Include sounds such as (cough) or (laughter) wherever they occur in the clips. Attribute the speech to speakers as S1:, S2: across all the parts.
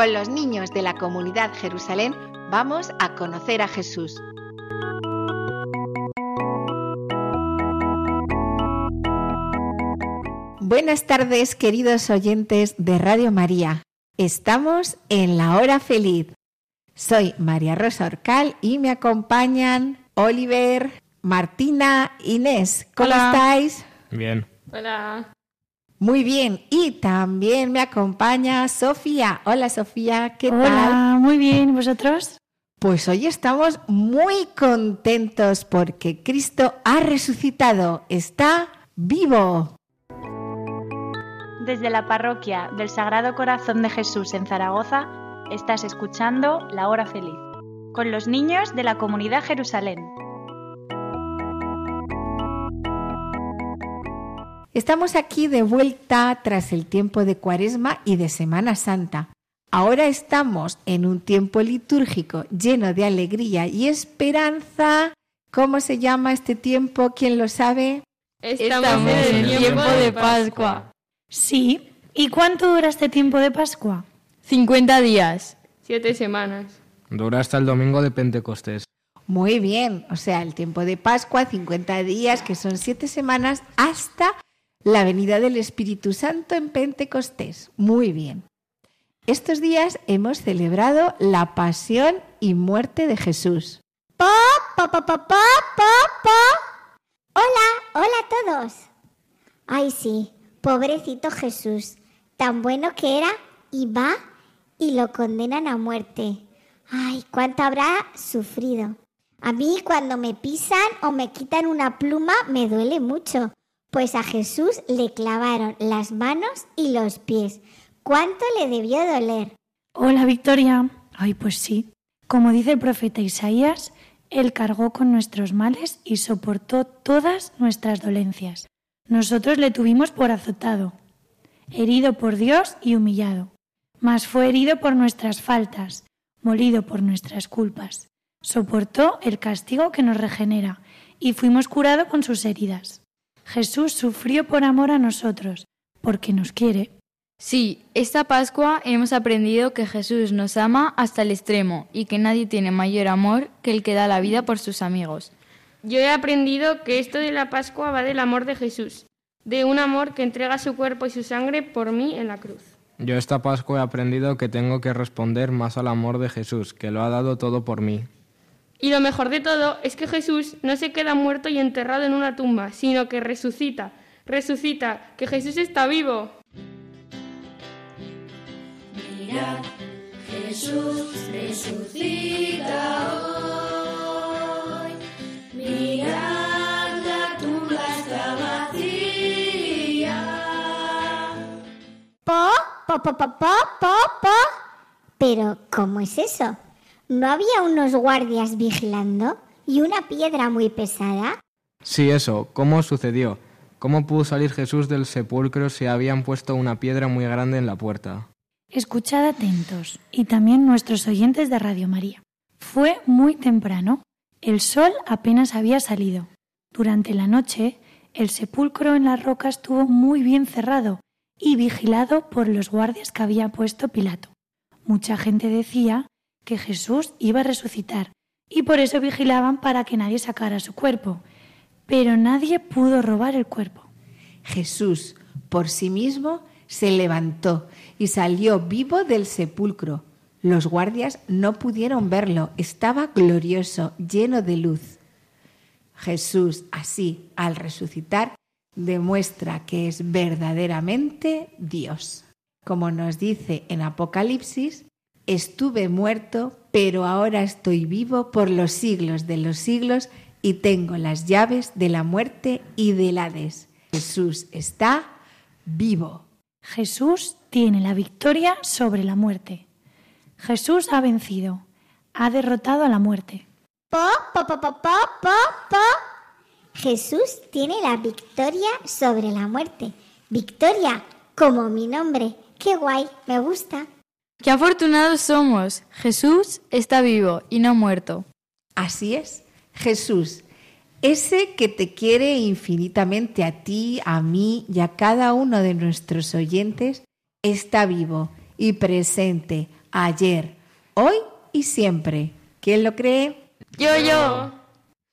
S1: Con los niños de la comunidad Jerusalén, vamos a conocer a Jesús. Buenas tardes, queridos oyentes de Radio María. Estamos en la hora feliz. Soy María Rosa Orcal y me acompañan Oliver, Martina, Inés. ¿Cómo
S2: Hola.
S1: estáis?
S3: Bien.
S2: Hola.
S1: Muy bien. Y también me acompaña Sofía. Hola Sofía, ¿qué tal?
S2: Hola, muy bien. ¿Vosotros?
S1: Pues hoy estamos muy contentos porque Cristo ha resucitado, está vivo.
S4: Desde la parroquia del Sagrado Corazón de Jesús en Zaragoza, estás escuchando La Hora Feliz, con los niños de la comunidad Jerusalén.
S1: Estamos aquí de vuelta tras el tiempo de Cuaresma y de Semana Santa. Ahora estamos en un tiempo litúrgico lleno de alegría y esperanza. ¿Cómo se llama este tiempo? ¿Quién lo sabe?
S2: Estamos en el tiempo de Pascua.
S5: Sí. ¿Y cuánto dura este tiempo de Pascua?
S2: 50 días. Siete semanas.
S3: Dura hasta el domingo de Pentecostés.
S1: Muy bien, o sea, el tiempo de Pascua, 50 días, que son siete semanas, hasta la venida del Espíritu Santo en Pentecostés. Muy bien. Estos días hemos celebrado la pasión y muerte de Jesús.
S6: Pa, pa, pa, pa, pa, pa. Hola, hola a todos. Ay, sí, pobrecito Jesús, tan bueno que era y va y lo condenan a muerte. Ay, cuánto habrá sufrido. A mí cuando me pisan o me quitan una pluma me duele mucho, pues a Jesús le clavaron las manos y los pies. ¿Cuánto le debió doler?
S5: Hola, Victoria. Ay, pues sí. Como dice el profeta Isaías, Él cargó con nuestros males y soportó todas nuestras dolencias. Nosotros le tuvimos por azotado, herido por Dios y humillado. Mas fue herido por nuestras faltas, molido por nuestras culpas. Soportó el castigo que nos regenera y fuimos curados con sus heridas. Jesús sufrió por amor a nosotros, porque nos quiere.
S2: Sí, esta Pascua hemos aprendido que Jesús nos ama hasta el extremo y que nadie tiene mayor amor que el que da la vida por sus amigos.
S7: Yo he aprendido que esto de la Pascua va del amor de Jesús, de un amor que entrega su cuerpo y su sangre por mí en la cruz.
S3: Yo esta Pascua he aprendido que tengo que responder más al amor de Jesús, que lo ha dado todo por mí.
S7: Y lo mejor de todo es que Jesús no se queda muerto y enterrado en una tumba, sino que resucita, resucita, que Jesús está vivo.
S8: Mirad, Jesús resucita hoy. Mirad, la tumba está vacía.
S6: Pa, pa, pa, pa, pa, pa, pa. Pero, ¿cómo es eso? ¿No había unos guardias vigilando y una piedra muy pesada?
S3: Sí, eso. ¿Cómo sucedió? ¿Cómo pudo salir Jesús del sepulcro si habían puesto una piedra muy grande en la puerta?
S5: Escuchad atentos y también nuestros oyentes de Radio María. Fue muy temprano. El sol apenas había salido. Durante la noche, el sepulcro en la roca estuvo muy bien cerrado y vigilado por los guardias que había puesto Pilato. Mucha gente decía que Jesús iba a resucitar y por eso vigilaban para que nadie sacara su cuerpo. Pero nadie pudo robar el cuerpo.
S1: Jesús, por sí mismo, se levantó y salió vivo del sepulcro. Los guardias no pudieron verlo, estaba glorioso, lleno de luz. Jesús, así, al resucitar, demuestra que es verdaderamente Dios. Como nos dice en Apocalipsis, estuve muerto, pero ahora estoy vivo por los siglos de los siglos y tengo las llaves de la muerte y del Hades. Jesús está vivo.
S5: Jesús tiene la victoria sobre la muerte. Jesús ha vencido, ha derrotado a la muerte.
S6: Po, po, po. Jesús tiene la victoria sobre la muerte. Victoria, como mi nombre. Qué guay, me gusta.
S2: ¡Qué afortunados somos! Jesús está vivo y no muerto.
S1: Así es, Jesús, ese que te quiere infinitamente a ti, a mí y a cada uno de nuestros oyentes, está vivo y presente ayer, hoy y siempre. ¿Quién lo cree?
S2: Yo, yo.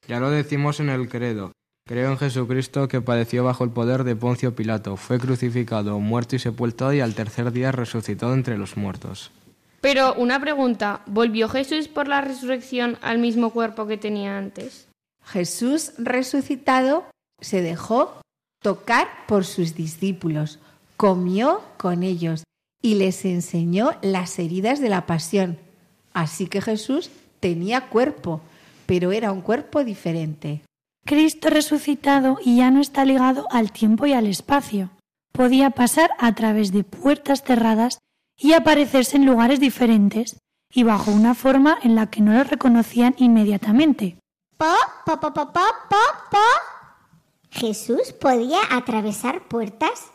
S3: Ya lo decimos en el credo. Creo en Jesucristo que padeció bajo el poder de Poncio Pilato, fue crucificado, muerto y sepultado y al tercer día resucitó entre los muertos.
S7: Pero una pregunta, ¿volvió Jesús por la resurrección al mismo cuerpo que tenía antes?
S1: Jesús resucitado se dejó tocar por sus discípulos, comió con ellos y les enseñó las heridas de la pasión. Así que Jesús tenía cuerpo, pero era un cuerpo diferente.
S5: Cristo resucitado y ya no está ligado al tiempo y al espacio. Podía pasar a través de puertas cerradas y aparecerse en lugares diferentes y bajo una forma en la que no lo reconocían inmediatamente.
S6: Po, po, po, po, po, po, po. Jesús podía atravesar puertas.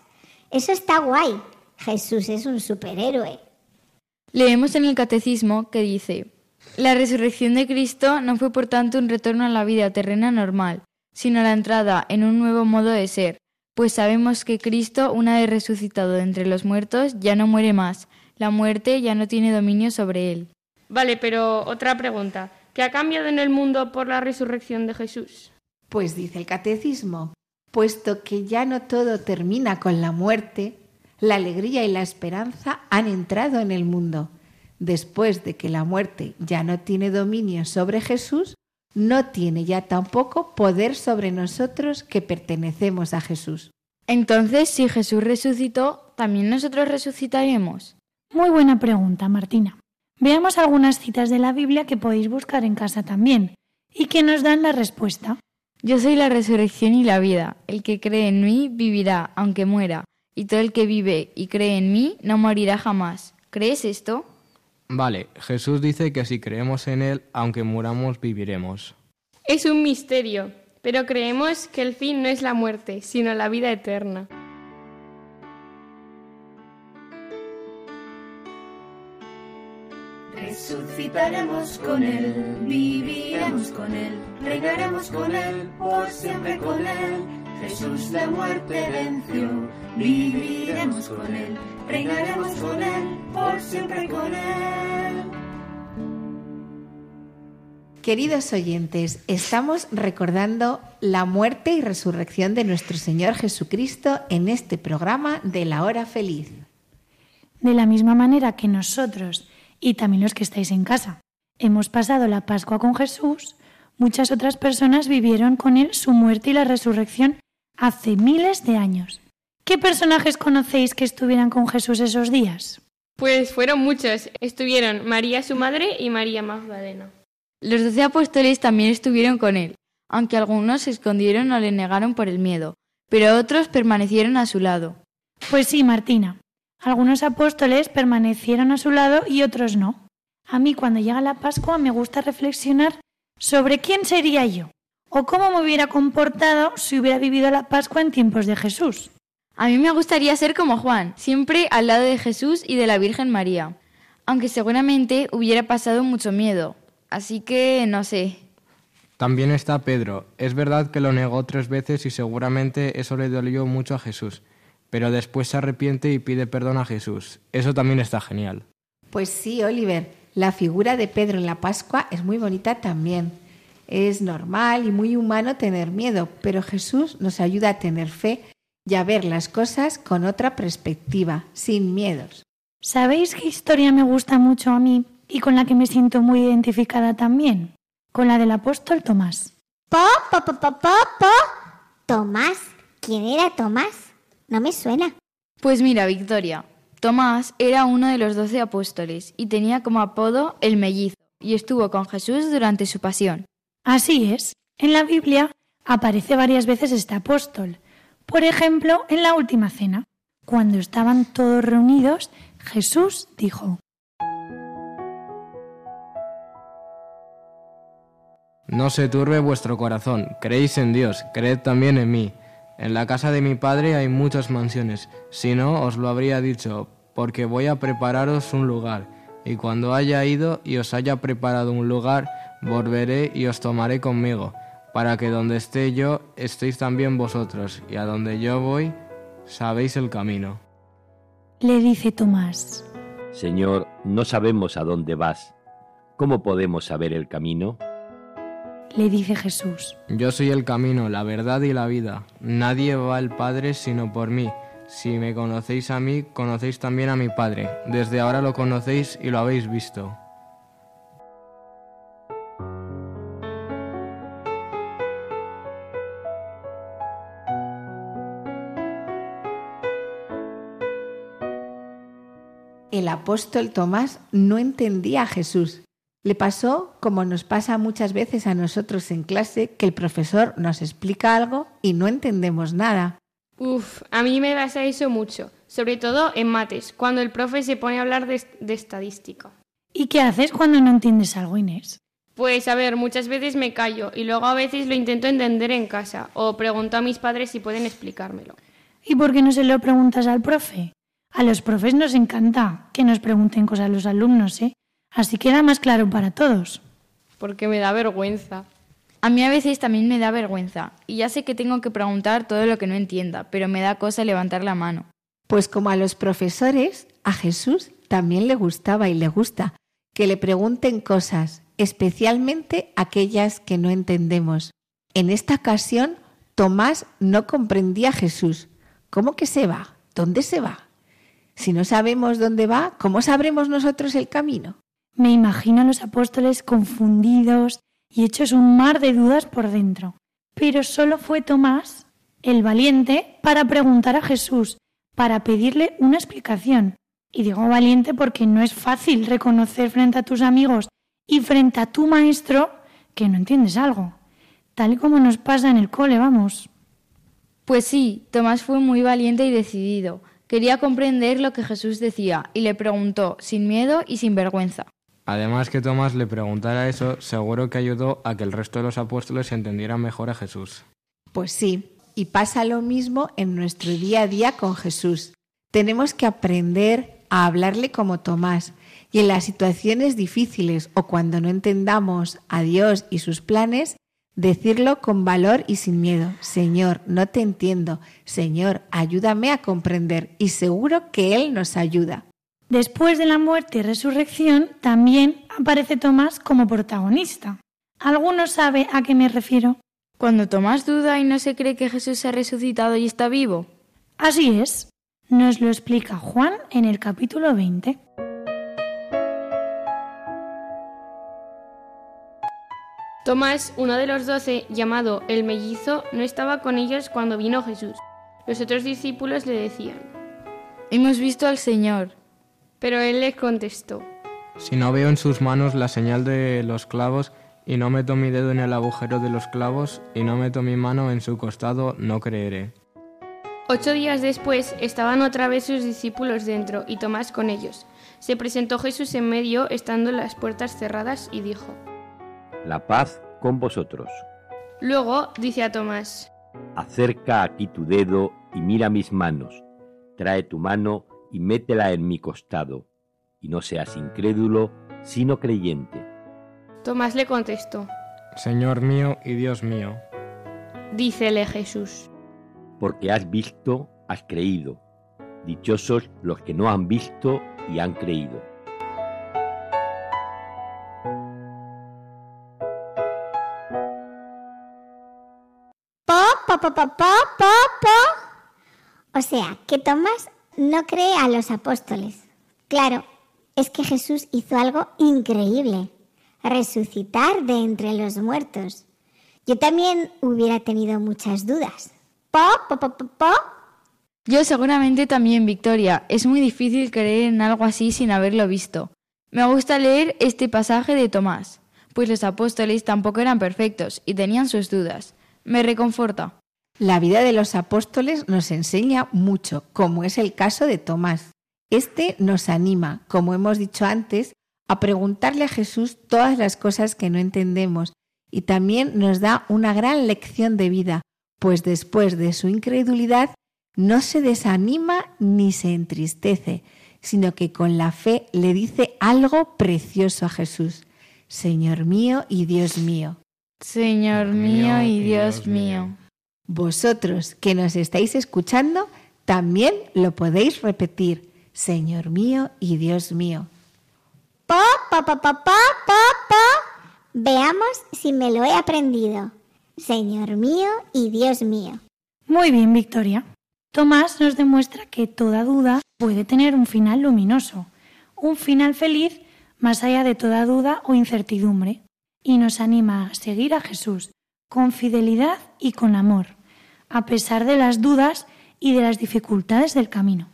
S6: Eso está guay. Jesús es un superhéroe.
S2: Leemos en el Catecismo que dice, la resurrección de Cristo no fue por tanto un retorno a la vida terrena normal, sino la entrada en un nuevo modo de ser, pues sabemos que Cristo, una vez resucitado de entre los muertos, ya no muere más, la muerte ya no tiene dominio sobre él.
S7: Vale, pero otra pregunta. ¿Qué ha cambiado en el mundo por la resurrección de Jesús?
S1: Pues dice el catecismo, puesto que ya no todo termina con la muerte, la alegría y la esperanza han entrado en el mundo. Después de que la muerte ya no tiene dominio sobre Jesús, no tiene ya tampoco poder sobre nosotros que pertenecemos a Jesús.
S2: Entonces, si Jesús resucitó, ¿también nosotros resucitaremos?
S5: Muy buena pregunta, Martina. Veamos algunas citas de la Biblia que podéis buscar en casa también y que nos dan la respuesta.
S2: Yo soy la resurrección y la vida. El que cree en mí vivirá, aunque muera, y todo el que vive y cree en mí no morirá jamás. ¿Crees esto?
S3: Vale, Jesús dice que si creemos en Él, aunque muramos, viviremos.
S7: Es un misterio, pero creemos que el fin no es la muerte, sino la vida eterna.
S8: Resucitaremos con Él, viviremos con Él, reinaremos con Él, por siempre con Él. Jesús la muerte venció, viviremos con Él, reinaremos con Él, por siempre con Él.
S1: Queridos oyentes, estamos recordando la muerte y resurrección de nuestro Señor Jesucristo en este programa de la hora feliz.
S5: De la misma manera que nosotros y también los que estáis en casa hemos pasado la Pascua con Jesús, muchas otras personas vivieron con Él su muerte y la resurrección hace miles de años. ¿Qué personajes conocéis que estuvieran con Jesús esos días?
S7: Pues fueron muchos. Estuvieron María su madre y María Magdalena.
S2: Los doce apóstoles también estuvieron con él, aunque algunos se escondieron o le negaron por el miedo, pero otros permanecieron a su lado.
S5: Pues sí, Martina. Algunos apóstoles permanecieron a su lado y otros no. A mí cuando llega la Pascua me gusta reflexionar sobre quién sería yo o cómo me hubiera comportado si hubiera vivido la Pascua en tiempos de Jesús.
S2: A mí me gustaría ser como Juan, siempre al lado de Jesús y de la Virgen María, aunque seguramente hubiera pasado mucho miedo. Así que no sé.
S3: También está Pedro. Es verdad que lo negó tres veces y seguramente eso le dolió mucho a Jesús, pero después se arrepiente y pide perdón a Jesús. Eso también está genial.
S1: Pues sí, Oliver, la figura de Pedro en la Pascua es muy bonita también. Es normal y muy humano tener miedo, pero Jesús nos ayuda a tener fe y a ver las cosas con otra perspectiva, sin miedos.
S5: ¿Sabéis qué historia me gusta mucho a mí y con la que me siento muy identificada también? Con la del apóstol Tomás.
S6: Po, po, po, po, po, po. Tomás, ¿Quién era Tomás? No me suena.
S2: Pues mira, Victoria, Tomás era uno de los doce apóstoles y tenía como apodo el mellizo y estuvo con Jesús durante su pasión.
S5: Así es. En la Biblia aparece varias veces este apóstol. Por ejemplo, en la última cena, cuando estaban todos reunidos, Jesús dijo,
S3: No se turbe vuestro corazón, creéis en Dios, creed también en mí. En la casa de mi padre hay muchas mansiones, si no os lo habría dicho, porque voy a prepararos un lugar, y cuando haya ido y os haya preparado un lugar, volveré y os tomaré conmigo, para que donde esté yo estéis también vosotros, y a donde yo voy, sabéis el camino.
S5: le dice Tomás,
S9: Señor, no sabemos a dónde vas. ¿Cómo podemos saber el camino?
S5: le dice Jesús,
S3: Yo soy el camino, la verdad y la vida. Nadie va al Padre sino por mí. Si me conocéis a mí, conocéis también a mi Padre. Desde ahora lo conocéis y lo habéis visto.
S1: El apóstol Tomás no entendía a Jesús. Le pasó como nos pasa muchas veces a nosotros en clase, que el profesor nos explica algo y no entendemos nada.
S7: Uf, a mí me pasa eso mucho, sobre todo en mates, cuando el profe se pone a hablar de, de estadística.
S5: ¿y qué haces cuando no entiendes algo, Inés?
S7: Pues a ver, muchas veces me callo y luego a veces lo intento entender en casa o pregunto a mis padres si pueden explicármelo.
S5: ¿Y por qué no se lo preguntas al profe? A los profes nos encanta que nos pregunten cosas los alumnos, ¿eh? Así queda más claro para todos.
S7: Porque me da vergüenza.
S2: A mí a veces también me da vergüenza y ya sé que tengo que preguntar todo lo que no entienda, pero me da cosa levantar la mano.
S1: Pues como a los profesores, a Jesús también le gustaba y le gusta que le pregunten cosas, especialmente aquellas que no entendemos. En esta ocasión, Tomás no comprendía a Jesús. ¿Cómo que se va? ¿Dónde se va? Si no sabemos dónde va, ¿cómo sabremos nosotros el camino?
S5: Me imagino a los apóstoles confundidos y hechos un mar de dudas por dentro. Pero solo fue Tomás, el valiente, para preguntar a Jesús, para pedirle una explicación. Y digo valiente porque no es fácil reconocer frente a tus amigos y frente a tu maestro que no entiendes algo. Tal y como nos pasa en el cole, vamos.
S2: Pues sí, Tomás fue muy valiente y decidido. Quería comprender lo que Jesús decía y le preguntó sin miedo y sin vergüenza.
S3: Además que Tomás le preguntara eso, seguro que ayudó a que el resto de los apóstoles entendieran mejor a Jesús.
S1: Pues sí, y pasa lo mismo en nuestro día a día con Jesús. Tenemos que aprender a hablarle como Tomás y en las situaciones difíciles o cuando no entendamos a Dios y sus planes, decirlo con valor y sin miedo. Señor, no te entiendo. Señor, ayúdame a comprender y seguro que Él nos ayuda.
S5: Después de la muerte y resurrección, también aparece Tomás como protagonista. ¿Alguno sabe a qué me refiero?
S2: Cuando Tomás duda y no se cree que Jesús se ha resucitado y está vivo.
S5: Así es. Nos lo explica Juan en el capítulo 20.
S7: Tomás, uno de los doce, llamado el mellizo, no estaba con ellos cuando vino Jesús. Los otros discípulos le decían,
S2: Hemos visto al Señor.
S7: pero él les contestó,
S3: Si no veo en sus manos la señal de los clavos, y no meto mi dedo en el agujero de los clavos, y no meto mi mano en su costado, no creeré.
S7: Ocho días después estaban otra vez sus discípulos dentro y Tomás con ellos. Se presentó Jesús en medio, estando las puertas cerradas, y dijo.
S9: La paz con vosotros.
S7: Luego dice a Tomás,
S9: Acerca aquí tu dedo y mira mis manos. Trae tu mano y métela en mi costado. Y no seas incrédulo, sino creyente.
S7: Tomás le contestó,
S3: Señor mío y Dios mío.
S7: dícele Jesús,
S9: Porque has visto, has creído. Dichosos los que no han visto y han creído.
S6: Po, po, po, po, po. O sea, que Tomás no cree a los apóstoles. Claro, es que Jesús hizo algo increíble, resucitar de entre los muertos. Yo también hubiera tenido muchas dudas. Pa, pa, pa, pa, pa.
S2: Yo seguramente también, Victoria. Es muy difícil creer en algo así sin haberlo visto. Me gusta leer este pasaje de Tomás, pues los apóstoles tampoco eran perfectos y tenían sus dudas. Me reconforta.
S1: La vida de los apóstoles nos enseña mucho, como es el caso de Tomás. Este nos anima, como hemos dicho antes, a preguntarle a Jesús todas las cosas que no entendemos y también nos da una gran lección de vida, pues después de su incredulidad no se desanima ni se entristece, sino que con la fe le dice algo precioso a Jesús. Señor mío y Dios mío.
S2: Señor mío y Dios mío.
S1: Vosotros que nos estáis escuchando, también lo podéis repetir. Señor mío y Dios mío.
S6: Pa, pa, pa, pa, pa, pa, pa. Veamos si me lo he aprendido. Señor mío y Dios mío.
S5: Muy bien, Victoria. Tomás nos demuestra que toda duda puede tener un final luminoso, un final feliz más allá de toda duda o incertidumbre, y nos anima a seguir a Jesús con fidelidad y con amor, a pesar de las dudas y de las dificultades del camino.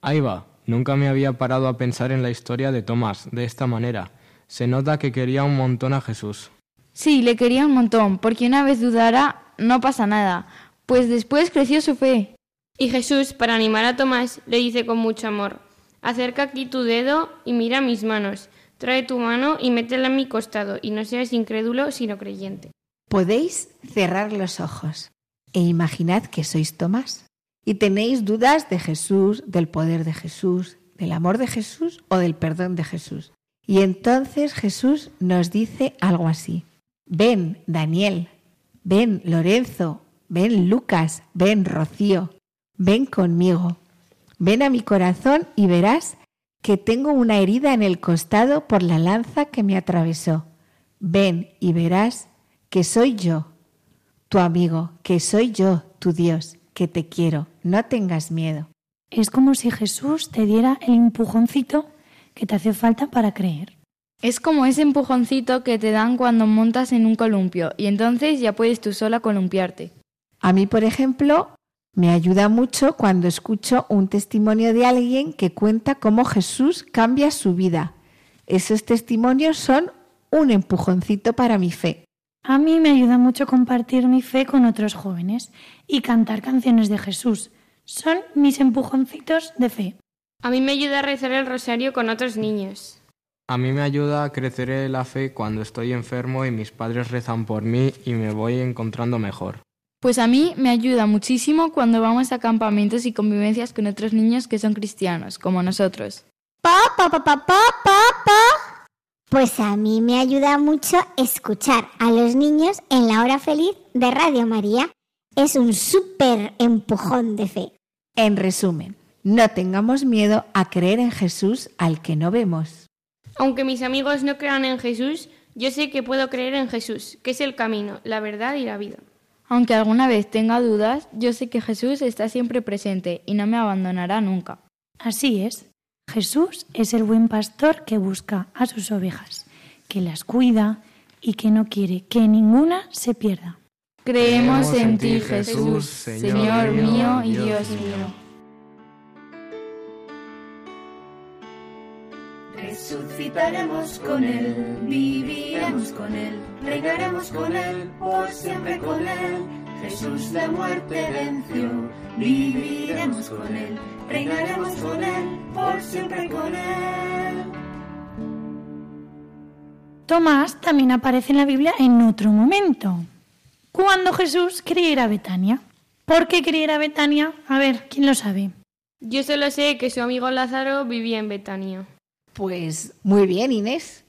S3: Ahí va. Nunca me había parado a pensar en la historia de Tomás de esta manera. Se nota que quería un montón a Jesús.
S2: Sí, le quería un montón, porque una vez dudara, no pasa nada, pues después creció su fe.
S7: Y Jesús, para animar a Tomás, le dice con mucho amor, acerca aquí tu dedo y mira mis manos, trae tu mano y métela en mi costado, y no seas incrédulo, sino creyente.
S1: Podéis cerrar los ojos e imaginad que sois Tomás y tenéis dudas de Jesús, del poder de Jesús, del amor de Jesús o del perdón de Jesús. Y entonces Jesús nos dice algo así. Ven, Daniel, ven, Lorenzo, ven, Lucas, ven, Rocío, ven conmigo, ven a mi corazón y verás que tengo una herida en el costado por la lanza que me atravesó. Ven y verás que soy yo, tu amigo, que soy yo, tu Dios, que te quiero, no tengas miedo.
S5: Es como si Jesús te diera el empujoncito que te hace falta para creer.
S2: Es como ese empujoncito que te dan cuando montas en un columpio y entonces ya puedes tú sola columpiarte.
S1: A mí, por ejemplo, me ayuda mucho cuando escucho un testimonio de alguien que cuenta cómo Jesús cambia su vida. Esos testimonios son un empujoncito para mi fe.
S5: A mí me ayuda mucho compartir mi fe con otros jóvenes y cantar canciones de Jesús. Son mis empujoncitos de fe.
S7: A mí me ayuda a rezar el rosario con otros niños.
S3: A mí me ayuda a crecer en la fe cuando estoy enfermo y mis padres rezan por mí y me voy encontrando mejor.
S2: Pues a mí me ayuda muchísimo cuando vamos a campamentos y convivencias con otros niños que son cristianos, como nosotros.
S6: Pa, pa, pa, pa, pa, pa, pa. Pues a mí me ayuda mucho escuchar a los niños en la hora feliz de Radio María. Es un súper empujón de fe.
S1: En resumen, no tengamos miedo a creer en Jesús al que no vemos.
S7: Aunque mis amigos no crean en Jesús, yo sé que puedo creer en Jesús, que es el camino, la verdad y la vida.
S2: Aunque alguna vez tenga dudas, yo sé que Jesús está siempre presente y no me abandonará nunca.
S5: Así es. Jesús es el buen pastor que busca a sus ovejas, que las cuida y que no quiere que ninguna se pierda.
S2: Creemos en ti, Jesús, Señor mío y Dios mío.
S10: Resucitaremos con Él, viviremos con Él, reinaremos con Él, por siempre con Él. Jesús la muerte venció, viviremos con Él, reinaremos con Él, por siempre con Él.
S5: Tomás también aparece en la Biblia en otro momento, cuando Jesús quería ir a Betania. ¿Por qué quería ir a Betania? A ver, ¿quién lo sabe?
S7: Yo solo sé que su amigo Lázaro vivía en Betania.
S1: Pues muy bien, Inés.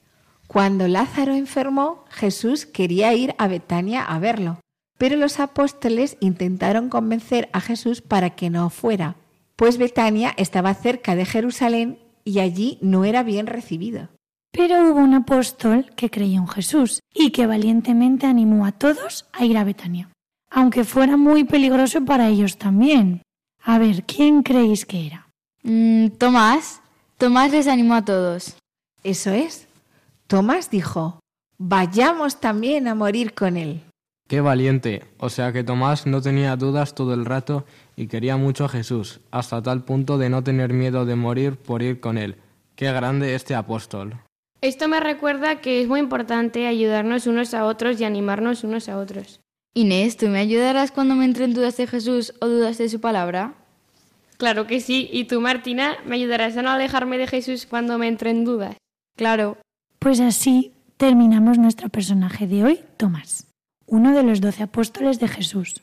S1: Cuando Lázaro enfermó, Jesús quería ir a Betania a verlo, pero los apóstoles intentaron convencer a Jesús para que no fuera, pues Betania estaba cerca de Jerusalén y allí no era bien recibido.
S5: Pero hubo un apóstol que creyó en Jesús y que valientemente animó a todos a ir a Betania, aunque fuera muy peligroso para ellos también. A ver, ¿quién creéis que era?
S2: Mm, Tomás. Tomás les animó a todos.
S1: Eso es. Tomás dijo, vayamos también a morir con él.
S3: Qué valiente. O sea que Tomás no tenía dudas todo el rato y quería mucho a Jesús, hasta tal punto de no tener miedo de morir por ir con él. Qué grande este apóstol.
S7: Esto me recuerda que es muy importante ayudarnos unos a otros y animarnos unos a otros.
S2: Inés, ¿tú me ayudarás cuando me entren dudas de Jesús o dudas de su palabra?
S7: Claro que sí. ¿Y tú, Martina, me ayudarás a no alejarme de Jesús cuando me entren dudas?
S2: Claro.
S5: Pues así terminamos nuestro personaje de hoy, Tomás, uno de los doce apóstoles de Jesús,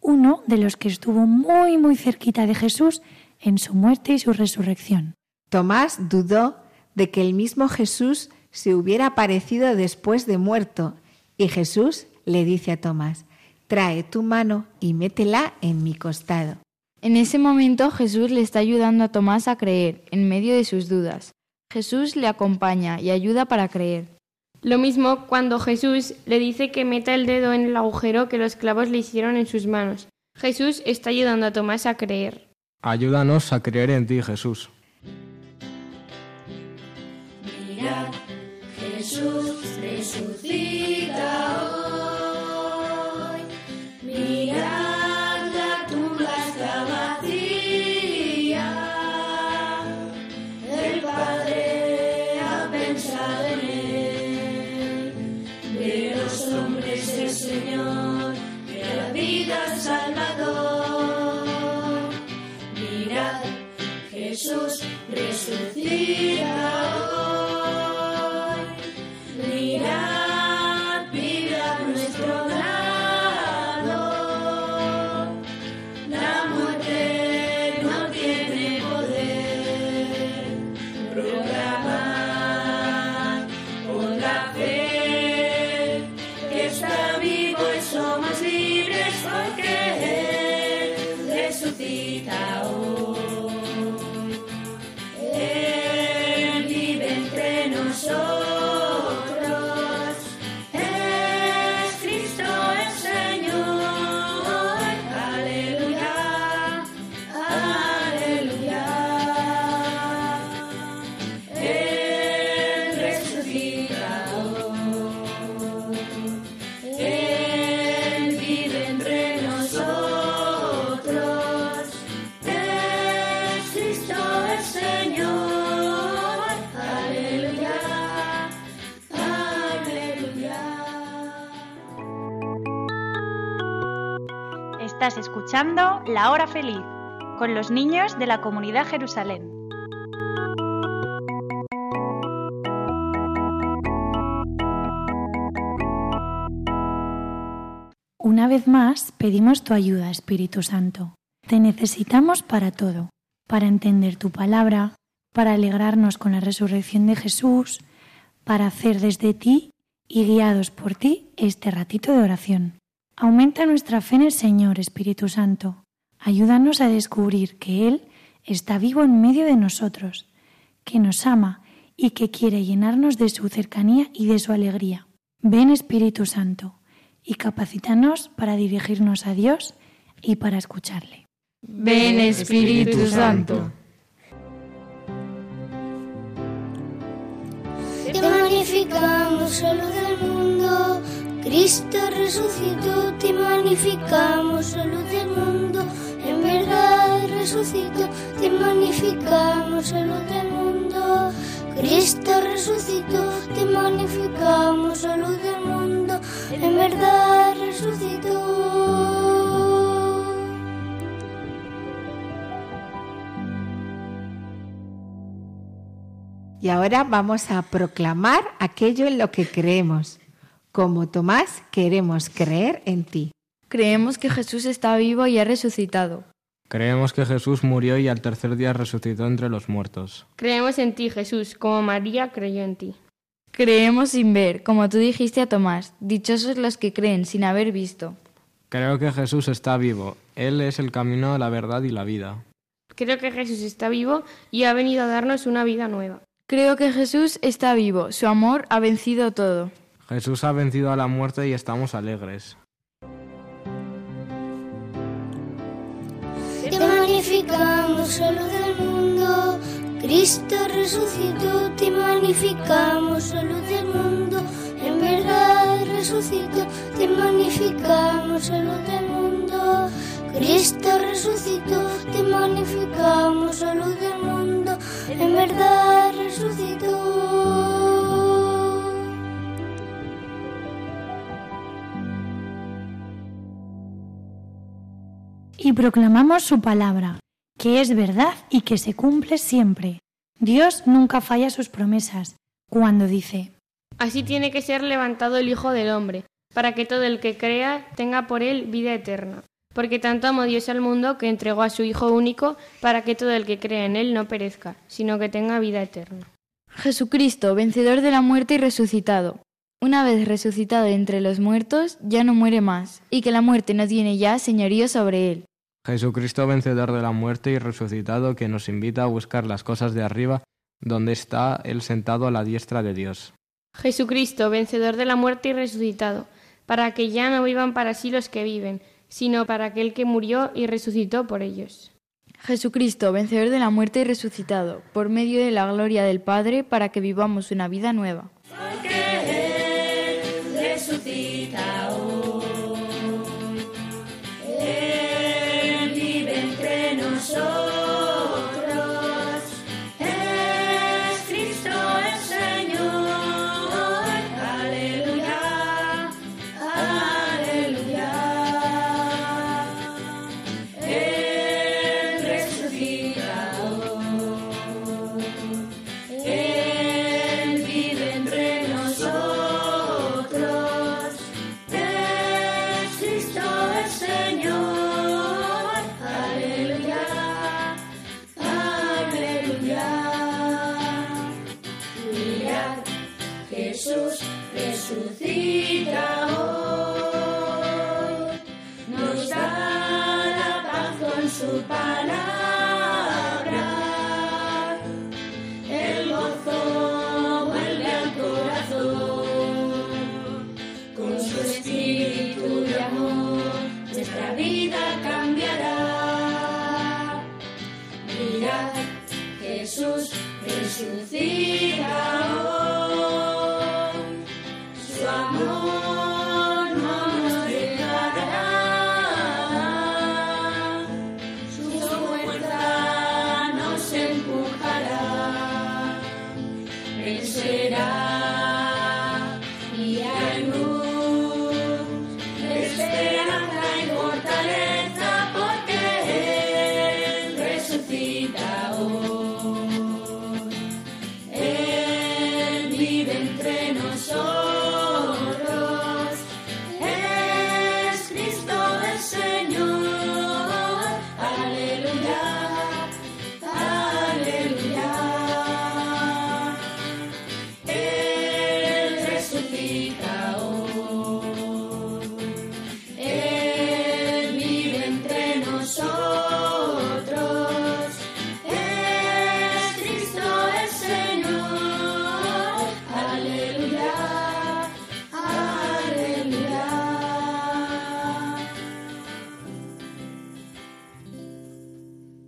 S5: uno de los que estuvo muy muy cerquita de Jesús en su muerte y su resurrección.
S1: Tomás dudó de que el mismo Jesús se hubiera aparecido después de muerto y Jesús le dice a Tomás, trae tu mano y métela en mi costado.
S2: En ese momento Jesús le está ayudando a Tomás a creer, en medio de sus dudas. Jesús le acompaña y ayuda para creer.
S7: Lo mismo cuando Jesús le dice que meta el dedo en el agujero que los clavos le hicieron en sus manos. Jesús está ayudando a Tomás a creer.
S3: Ayúdanos a creer en ti, Jesús.
S10: Mirad, Jesús resucita La
S4: Hora Feliz con los niños de la comunidad Jerusalén.
S5: Una vez más, pedimos tu ayuda, Espíritu Santo. Te necesitamos para todo, para entender tu palabra, para alegrarnos con la resurrección de Jesús, para hacer desde ti y guiados por ti este ratito de oración. Aumenta nuestra fe en el Señor, Espíritu Santo. Ayúdanos a descubrir que Él está vivo en medio de nosotros, que nos ama y que quiere llenarnos de su cercanía y de su alegría. Ven, Espíritu Santo, y capacítanos para dirigirnos a Dios y para escucharle.
S2: Ven Espíritu Santo.
S11: Te magnificamos, luz del mundo. Cristo resucitó, te magnificamos, luz del mundo. En verdad resucitó, te magnificamos, luz del mundo. Cristo resucitó, te magnificamos, luz del mundo. En verdad resucitó.
S1: Y ahora vamos a proclamar aquello en lo que creemos. Como Tomás, queremos creer en ti.
S2: Creemos que Jesús está vivo y ha resucitado.
S3: Creemos que Jesús murió y al tercer día resucitó entre los muertos.
S7: Creemos en ti, Jesús, como María creyó en ti.
S2: Creemos sin ver, como tú dijiste a Tomás, dichosos los que creen sin haber visto.
S3: Creo que Jesús está vivo. Él es el camino, la verdad y la vida.
S7: Creo que Jesús está vivo y ha venido a darnos una vida nueva.
S2: Creo que Jesús está vivo, su amor ha vencido todo.
S3: Jesús ha vencido a la muerte y estamos alegres.
S11: Te magnificamos, luz del mundo. Cristo resucitó, te magnificamos, luz del mundo. En verdad resucitó, te magnificamos, salud del mundo. Cristo resucitó, te magnificamos, salud del mundo. En verdad resucitó.
S5: Y proclamamos su palabra, que es verdad y que se cumple siempre. Dios nunca falla sus promesas cuando dice,
S7: Así tiene que ser levantado el Hijo del Hombre, para que todo el que crea tenga por él vida eterna. Porque tanto amó Dios al mundo que entregó a su Hijo único, para que todo el que crea en él no perezca, sino que tenga vida eterna.
S2: Jesucristo, vencedor de la muerte y resucitado. Una vez resucitado entre los muertos, ya no muere más, y que la muerte no tiene ya señorío sobre él.
S3: Jesucristo vencedor de la muerte y resucitado que nos invita a buscar las cosas de arriba, donde está Él sentado a la diestra de Dios.
S7: Jesucristo, vencedor de la muerte y resucitado, para que ya no vivan para sí los que viven, sino para aquel que murió y resucitó por ellos.
S2: Jesucristo, vencedor de la muerte y resucitado, por medio de la gloria del Padre, para que vivamos una vida nueva.
S10: resucita Jesús resucita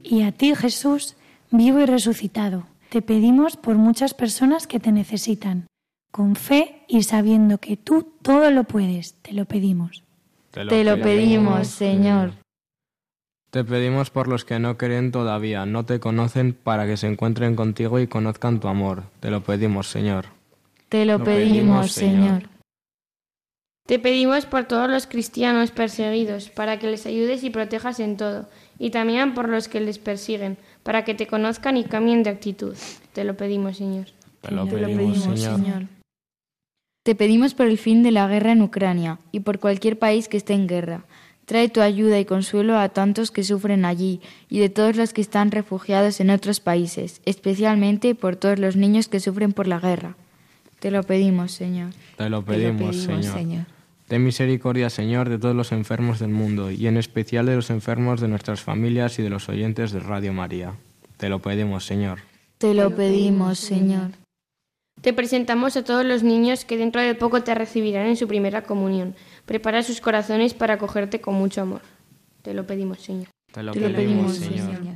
S10: Y
S5: a ti, Jesús, vivo y resucitado, te pedimos por muchas personas que te necesitan. Con fe y sabiendo que tú todo lo puedes, te lo pedimos.
S2: Te lo pedimos, Señor.
S3: Te pedimos por los que no creen todavía, no te conocen, para que se encuentren contigo y conozcan tu amor. Te lo pedimos, Señor.
S2: Te lo
S3: Lo
S2: pedimos,
S3: pedimos,
S2: Señor.
S7: Te pedimos por todos los cristianos perseguidos, para que les ayudes y protejas en todo, y también por los que les persiguen, para que te conozcan y cambien de actitud. Te lo pedimos, Señor.
S3: Te lo pedimos, Señor.
S2: Te pedimos por el fin de la guerra en Ucrania y por cualquier país que esté en guerra. Trae tu ayuda y consuelo a tantos que sufren allí y de todos los que están refugiados en otros países, especialmente por todos los niños que sufren por la guerra. Te lo pedimos, Señor.
S3: Te lo
S1: Te lo
S3: pedimos,
S1: pedimos,
S3: Señor.
S1: Señor.
S3: Ten misericordia, Señor, de todos los enfermos del mundo y en especial de los enfermos de nuestras familias y de los oyentes de Radio María. Te lo pedimos, Señor.
S2: Te lo pedimos, Señor.
S7: Te presentamos a todos los niños que dentro de poco te recibirán en su primera comunión. Prepara sus corazones para acogerte con mucho amor. Te lo pedimos, Señor.
S3: Te lo
S2: Te lo
S3: pedimos,
S2: pedimos,
S3: Señor.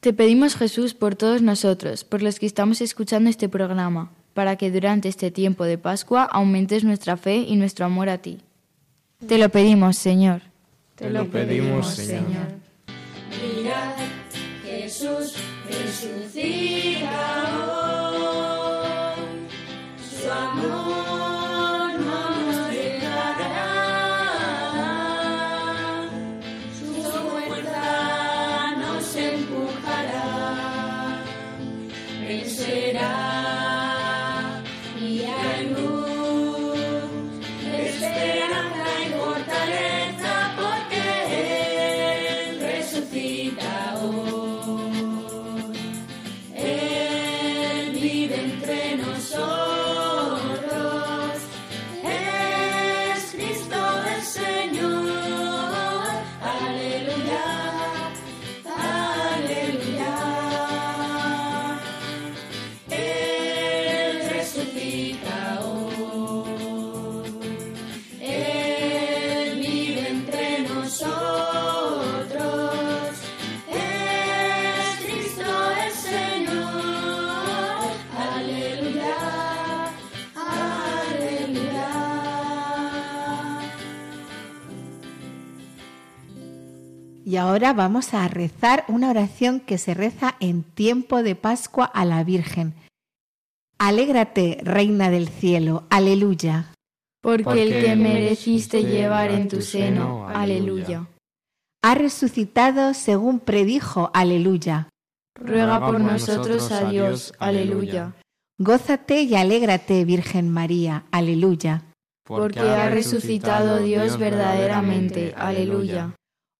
S2: Te pedimos, Jesús, por todos nosotros, por los que estamos escuchando este programa, para que durante este tiempo de Pascua aumentes nuestra fe y nuestro amor a ti. Te lo pedimos, Señor.
S3: Te lo pedimos, Señor.
S10: Mirad, Jesús resucita Y
S1: ahora vamos a rezar una oración que se reza en tiempo de Pascua a la Virgen. Alégrate, Reina del Cielo, aleluya.
S2: Porque el que mereciste llevar en tu seno, aleluya.
S1: Ha resucitado según predijo, aleluya.
S2: Ruega por nosotros a Dios, aleluya.
S1: Gózate y alégrate, Virgen María, aleluya.
S2: Porque ha resucitado Dios verdaderamente, aleluya.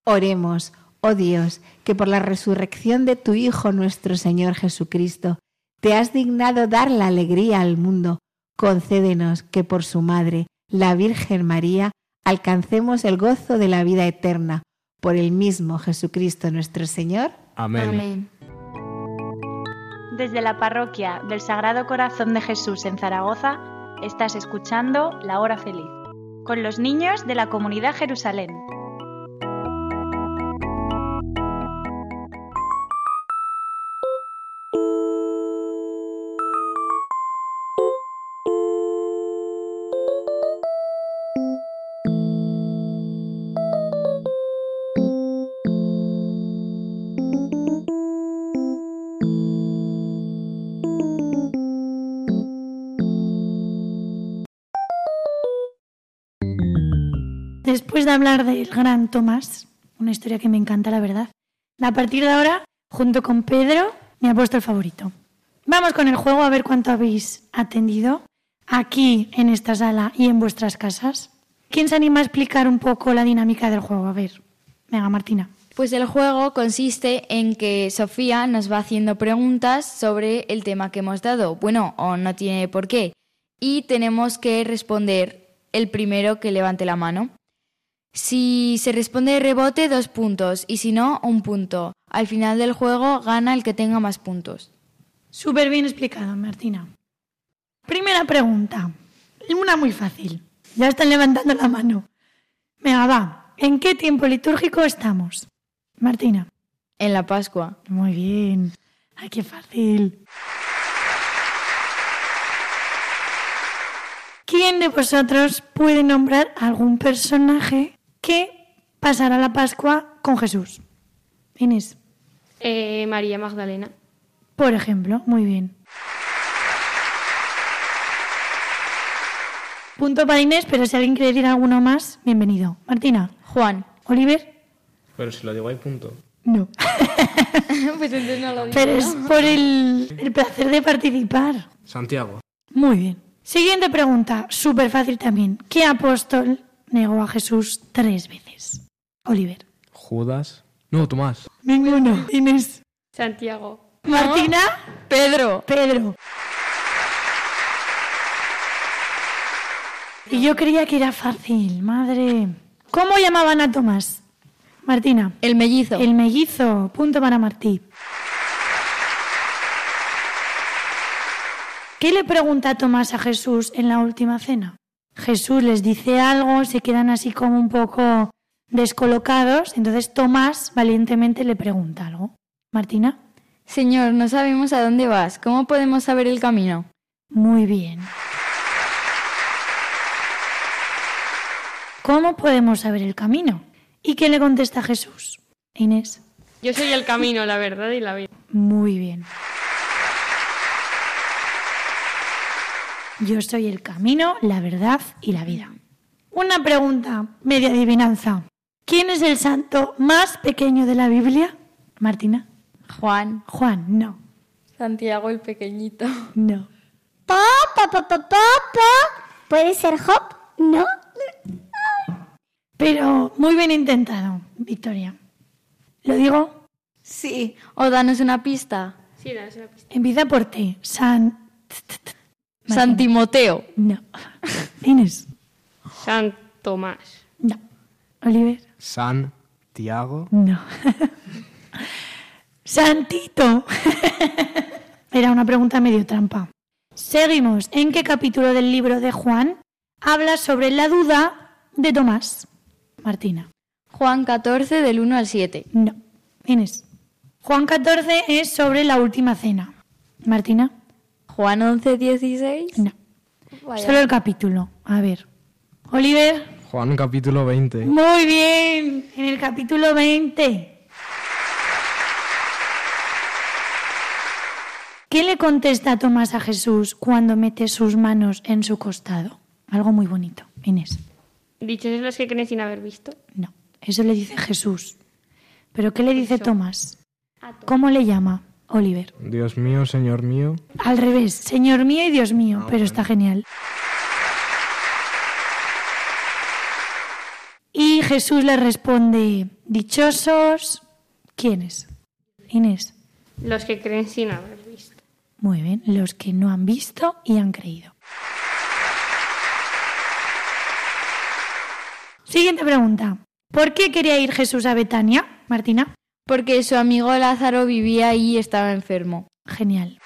S1: Oremos, oh Dios, que por la resurrección de tu Hijo nuestro Señor Jesucristo, te has dignado dar la alegría al mundo. Concédenos que por su Madre, la Virgen María, alcancemos el gozo de la vida eterna. Por el mismo Jesucristo nuestro Señor.
S3: Amén.
S4: Desde la parroquia del Sagrado Corazón de Jesús en Zaragoza, estás escuchando La Hora Feliz, con los niños de la comunidad Jerusalén.
S5: Después de hablar del gran Tomás, una historia que me encanta, la verdad, a partir de ahora, junto con Pedro, mi apóstol favorito. Vamos con el juego a ver cuánto habéis atendido aquí en esta sala y en vuestras casas. ¿Quién se anima a explicar un poco la dinámica del juego? A ver, venga, Martina.
S2: Pues el juego consiste en que Sofía nos va haciendo preguntas sobre el tema que hemos dado. Bueno, o no tiene por qué. Y tenemos que responder el primero que levante la mano. Si se responde de rebote, dos puntos. Y si no, un punto. Al final del juego gana el que tenga más puntos.
S5: Súper bien explicado, Martina. Primera pregunta. Una muy fácil. Ya están levantando la mano. Venga, va. ¿En qué tiempo litúrgico estamos? Martina.
S2: En la Pascua.
S5: Muy bien. Ay, qué fácil. ¿Quién de vosotros puede nombrar algún personaje que pasará la Pascua con Jesús? Inés.
S7: Eh, María Magdalena.
S5: Por ejemplo, muy bien. Punto para Inés, pero si alguien quiere decir alguno más, bienvenido. Martina.
S2: Juan.
S5: Oliver.
S3: Pero si lo digo hay punto.
S5: No. (laughs)
S2: pues entonces no lo digo.
S5: Pero es por el, el placer de participar.
S3: Santiago.
S5: Muy bien. Siguiente pregunta, súper fácil también. ¿Qué apóstol negó a Jesús tres veces? Oliver.
S3: Judas. No, Tomás.
S5: Ninguno. Inés.
S7: Santiago.
S5: Martina.
S2: Pedro.
S5: Pedro. Y yo creía que era fácil, madre. ¿Cómo llamaban a Tomás? Martina.
S2: El mellizo.
S5: El mellizo. Punto para Martí. ¿Qué le pregunta Tomás a Jesús en la última cena? Jesús les dice algo, se quedan así como un poco descolocados, entonces Tomás valientemente le pregunta algo. Martina.
S2: Señor, no sabemos a dónde vas. ¿Cómo podemos saber el camino?
S5: Muy bien. ¿Cómo podemos saber el camino? ¿Y qué le contesta Jesús? Inés.
S7: Yo soy el camino, la verdad y la vida.
S5: Muy bien. Yo soy el camino, la verdad y la vida. Una pregunta, media adivinanza. ¿Quién es el santo más pequeño de la Biblia? Martina.
S2: Juan.
S5: Juan, no.
S2: Santiago el pequeñito.
S5: No.
S6: Pa, pa, pa, pa, pa, pa. ¿Puede ser Job? ¿No?
S5: Pero muy bien intentado, Victoria. ¿Lo digo?
S1: Sí.
S2: O danos una pista.
S7: Sí, danos una pista.
S5: Empieza por T. San...
S2: San Timoteo.
S5: No. Inés.
S7: San Tomás.
S5: No. Oliver.
S3: San Tiago.
S5: No. (laughs) Santito. (laughs) Era una pregunta medio trampa. Seguimos. ¿En qué capítulo del libro de Juan habla sobre la duda de Tomás? Martina.
S2: Juan 14 del 1 al 7.
S5: No. Inés. Juan 14 es sobre la última cena. Martina.
S2: Juan 11, 16.
S5: No.
S2: Vaya.
S5: Solo el capítulo. A ver. Oliver.
S3: Juan capítulo 20.
S5: Muy bien. En el capítulo 20. ¿Qué le contesta Tomás a Jesús cuando mete sus manos en su costado? Algo muy bonito. Inés.
S7: Dichos los que creen sin haber visto.
S5: No. Eso le dice Jesús. ¿Pero qué le dice Tomás? ¿Cómo le llama? Oliver.
S3: Dios mío, Señor mío.
S5: Al revés. Señor mío y Dios mío. pero está genial. Y Jesús le responde, dichosos, ¿quiénes? Inés.
S7: Los que creen sin haber visto.
S5: Muy bien, los que no han visto y han creído. Siguiente pregunta. ¿Por qué quería ir Jesús a Betania, Martina?
S2: Porque su amigo Lázaro vivía ahí y estaba enfermo.
S5: Genial.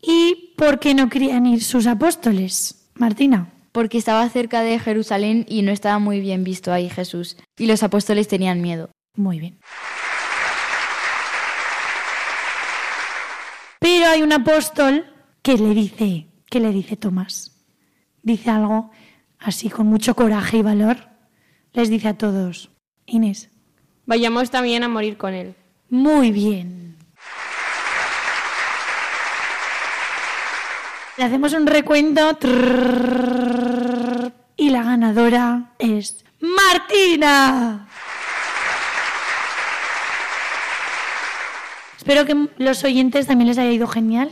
S5: ¿Y por qué no querían ir sus apóstoles, Martina?
S2: Porque estaba cerca de Jerusalén y no estaba muy bien visto ahí Jesús. Y los apóstoles tenían miedo.
S5: Muy bien. Pero hay un apóstol que le dice, ¿qué le dice Tomás? Dice algo así con mucho coraje y valor. Les dice a todos, Inés.
S7: Vayamos también a morir con él.
S5: Muy bien. Le hacemos un recuento. Y la ganadora es Martina. Espero que los oyentes también les haya ido genial.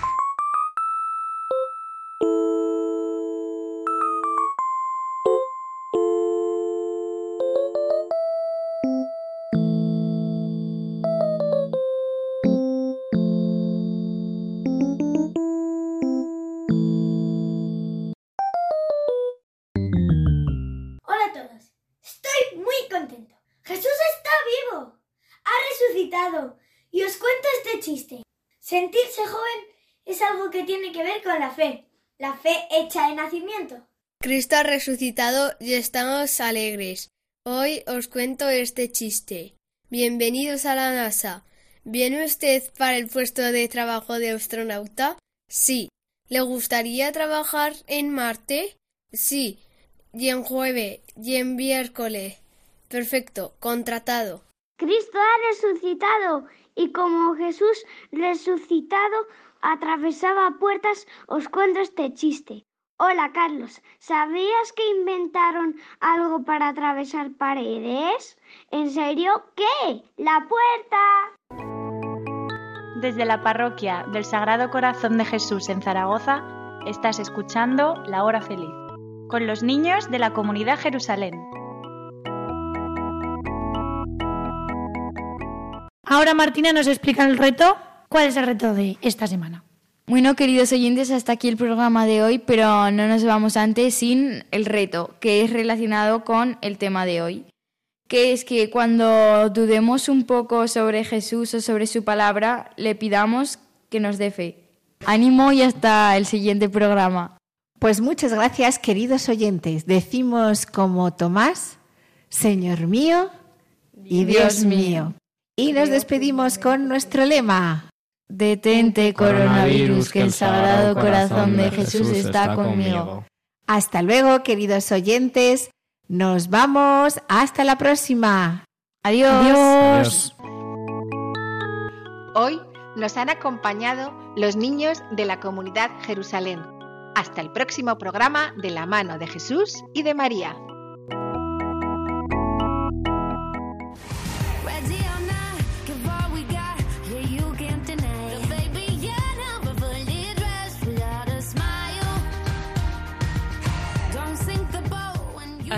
S11: De nacimiento.
S12: Cristo ha resucitado y estamos alegres. Hoy os cuento este chiste. Bienvenidos a la NASA. ¿Viene usted para el puesto de trabajo de astronauta? Sí. ¿Le gustaría trabajar en Marte? Sí. Y en jueves y en miércoles. Perfecto, contratado.
S11: Cristo ha resucitado y como Jesús resucitado atravesaba puertas, os cuento este chiste. Hola Carlos, ¿sabías que inventaron algo para atravesar paredes? ¿En serio? ¿Qué? ¡La puerta!
S4: Desde la parroquia del Sagrado Corazón de Jesús en Zaragoza, estás escuchando La Hora Feliz, con los niños de la comunidad Jerusalén.
S5: Ahora Martina nos explica el reto. ¿Cuál es el reto de esta semana?
S2: Bueno, queridos oyentes, hasta aquí el programa de hoy, pero no nos vamos antes sin el reto, que es relacionado con el tema de hoy, que es que cuando dudemos un poco sobre Jesús o sobre su palabra, le pidamos que nos dé fe. Ánimo y hasta el siguiente programa.
S1: Pues muchas gracias, queridos oyentes. Decimos como Tomás, Señor mío y Dios, mío. Y nos despedimos con nuestro lema.
S2: Detente, coronavirus, que el sagrado corazón de Jesús está conmigo.
S1: Hasta luego, queridos oyentes. Nos vamos. Hasta la próxima.
S2: Adiós.
S1: Adiós. Hoy nos han acompañado los niños de la comunidad Jerusalén. Hasta el próximo programa de la mano de Jesús y de María.